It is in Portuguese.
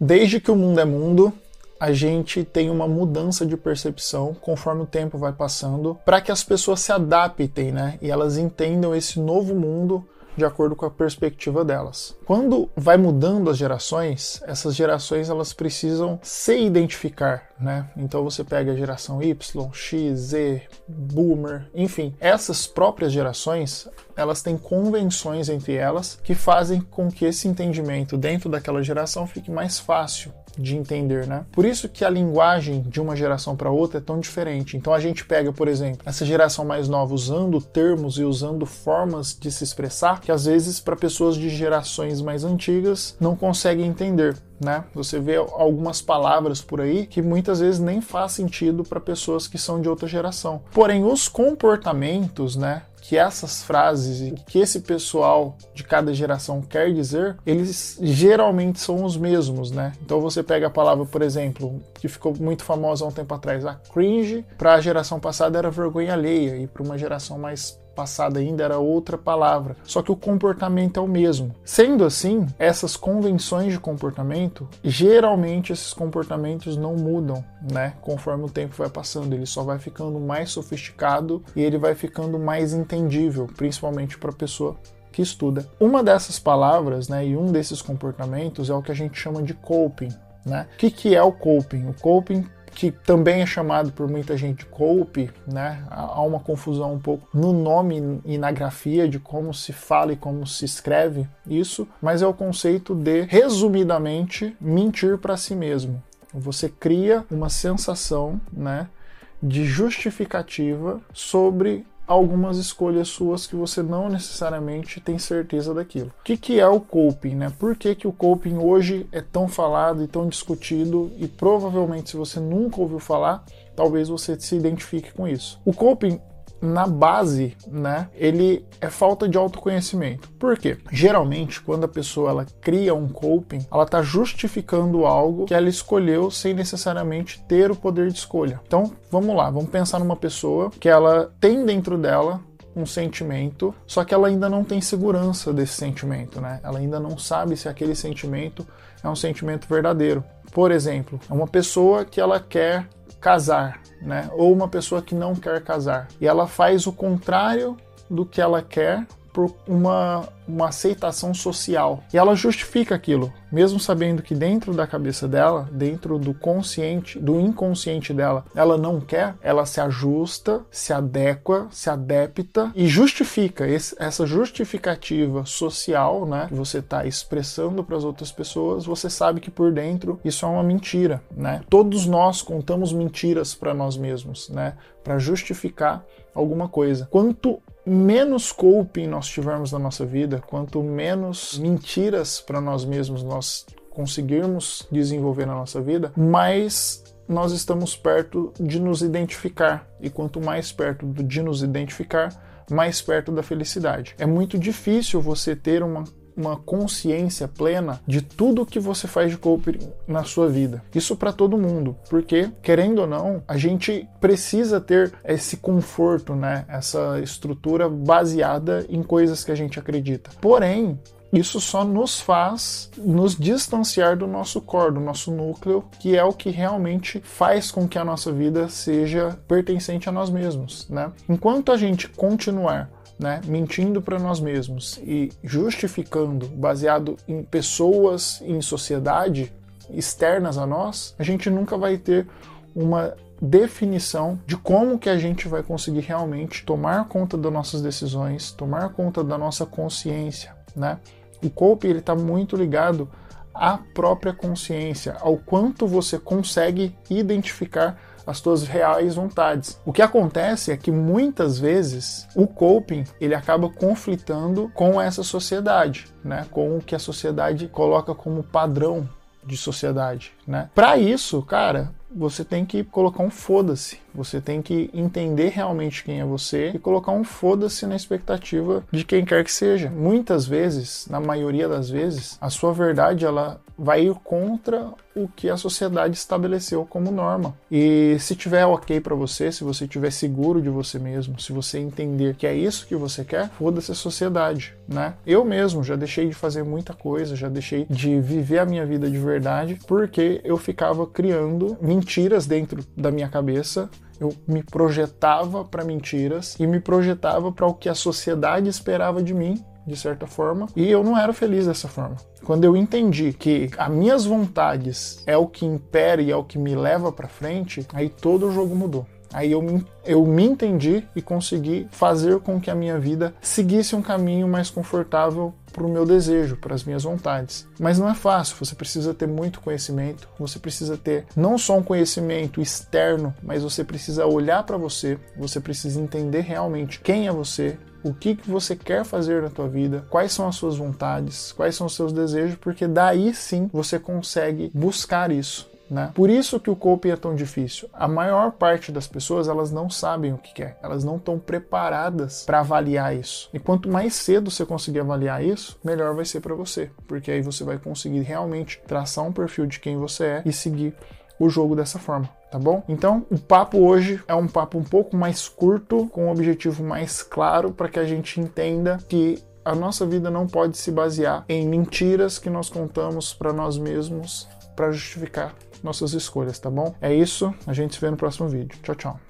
Desde que o mundo é mundo, a gente tem uma mudança de percepção conforme o tempo vai passando, para que as pessoas se adaptem, né? E elas entendam esse novo mundo de acordo com a perspectiva delas. Quando vai mudando as gerações, essas gerações elas precisam se identificar, né? Então você pega a geração Y, X, Z, Boomer, enfim, essas próprias gerações, elas têm convenções entre elas que fazem com que esse entendimento dentro daquela geração fique mais fácil de entender, né? Por isso que a linguagem de uma geração para outra é tão diferente. Então a gente pega, por exemplo, essa geração mais nova usando termos e usando formas de se expressar que às vezes para pessoas de gerações mais antigas não conseguem entender. Né? Você vê algumas palavras por aí que muitas vezes nem faz sentido para pessoas que são de outra geração. Porém, os comportamentos, né, que essas frases e que esse pessoal de cada geração quer dizer, eles geralmente são os mesmos, né? Então você pega a palavra, por exemplo, que ficou muito famosa há um tempo atrás, a cringe, para a geração passada era vergonha alheia e para uma geração mais passada ainda era outra palavra, só que o comportamento é o mesmo. Sendo assim, essas convenções de comportamento, geralmente esses comportamentos não mudam, né? Conforme o tempo vai passando, ele só vai ficando mais sofisticado e ele vai ficando mais entendível, principalmente para a pessoa que estuda. Uma dessas palavras, né, e um desses comportamentos é o que a gente chama de coping, né? O que, que é o coping? O coping que também é chamado por muita gente Cope, né? Há uma confusão um pouco no nome e na grafia de como se fala e como se escreve isso, mas é o conceito de, resumidamente, mentir para si mesmo. Você cria uma sensação, né, de justificativa sobre algumas escolhas suas que você não necessariamente tem certeza daquilo. O que, que é o coping, né? Por que, que o coping hoje é tão falado e tão discutido e provavelmente se você nunca ouviu falar, talvez você se identifique com isso. O coping na base, né, ele é falta de autoconhecimento. Por quê? Geralmente, quando a pessoa ela cria um coping, ela está justificando algo que ela escolheu sem necessariamente ter o poder de escolha. Então, vamos lá, vamos pensar numa pessoa que ela tem dentro dela um sentimento, só que ela ainda não tem segurança desse sentimento, né? Ela ainda não sabe se aquele sentimento é um sentimento verdadeiro. Por exemplo, é uma pessoa que ela quer casar, né? Ou uma pessoa que não quer casar. E ela faz o contrário do que ela quer por uma, uma aceitação social. E ela justifica aquilo, mesmo sabendo que dentro da cabeça dela, dentro do consciente, do inconsciente dela, ela não quer, ela se ajusta, se adequa, se adapta e justifica. Esse, essa justificativa social, né, que você está expressando para as outras pessoas, você sabe que por dentro isso é uma mentira, né? Todos nós contamos mentiras para nós mesmos, né, para justificar alguma coisa. Quanto menos coping nós tivermos na nossa vida, quanto menos mentiras para nós mesmos nós conseguirmos desenvolver na nossa vida, mais nós estamos perto de nos identificar. E quanto mais perto de nos identificar, mais perto da felicidade. É muito difícil você ter uma uma consciência plena de tudo que você faz de coping na sua vida. Isso para todo mundo, porque querendo ou não, a gente precisa ter esse conforto, né? Essa estrutura baseada em coisas que a gente acredita. Porém, isso só nos faz nos distanciar do nosso core, do nosso núcleo, que é o que realmente faz com que a nossa vida seja pertencente a nós mesmos, né? Enquanto a gente continuar né, mentindo para nós mesmos e justificando baseado em pessoas, em sociedade externas a nós, a gente nunca vai ter uma definição de como que a gente vai conseguir realmente tomar conta das nossas decisões, tomar conta da nossa consciência, né? O cope ele está muito ligado à própria consciência, ao quanto você consegue identificar as tuas reais vontades. O que acontece é que muitas vezes o coping ele acaba conflitando com essa sociedade, né? Com o que a sociedade coloca como padrão de sociedade, né? Para isso, cara, você tem que colocar um foda-se. Você tem que entender realmente quem é você e colocar um foda-se na expectativa de quem quer que seja. Muitas vezes, na maioria das vezes, a sua verdade ela vai ir contra o que a sociedade estabeleceu como norma. E se tiver ok para você, se você tiver seguro de você mesmo, se você entender que é isso que você quer, foda-se a sociedade, né? Eu mesmo já deixei de fazer muita coisa, já deixei de viver a minha vida de verdade porque eu ficava criando mentiras dentro da minha cabeça eu me projetava para mentiras e me projetava para o que a sociedade esperava de mim de certa forma, e eu não era feliz dessa forma. Quando eu entendi que as minhas vontades é o que impera e é o que me leva para frente, aí todo o jogo mudou. Aí eu me, eu me entendi e consegui fazer com que a minha vida seguisse um caminho mais confortável para o meu desejo, para as minhas vontades. Mas não é fácil, você precisa ter muito conhecimento, você precisa ter não só um conhecimento externo, mas você precisa olhar para você, você precisa entender realmente quem é você, o que, que você quer fazer na tua vida, quais são as suas vontades, quais são os seus desejos, porque daí sim você consegue buscar isso. Né? Por isso que o coping é tão difícil. A maior parte das pessoas elas não sabem o que quer, elas não estão preparadas para avaliar isso. E quanto mais cedo você conseguir avaliar isso, melhor vai ser para você, porque aí você vai conseguir realmente traçar um perfil de quem você é e seguir o jogo dessa forma tá bom? Então, o papo hoje é um papo um pouco mais curto, com um objetivo mais claro para que a gente entenda que a nossa vida não pode se basear em mentiras que nós contamos para nós mesmos para justificar nossas escolhas, tá bom? É isso, a gente se vê no próximo vídeo. Tchau, tchau.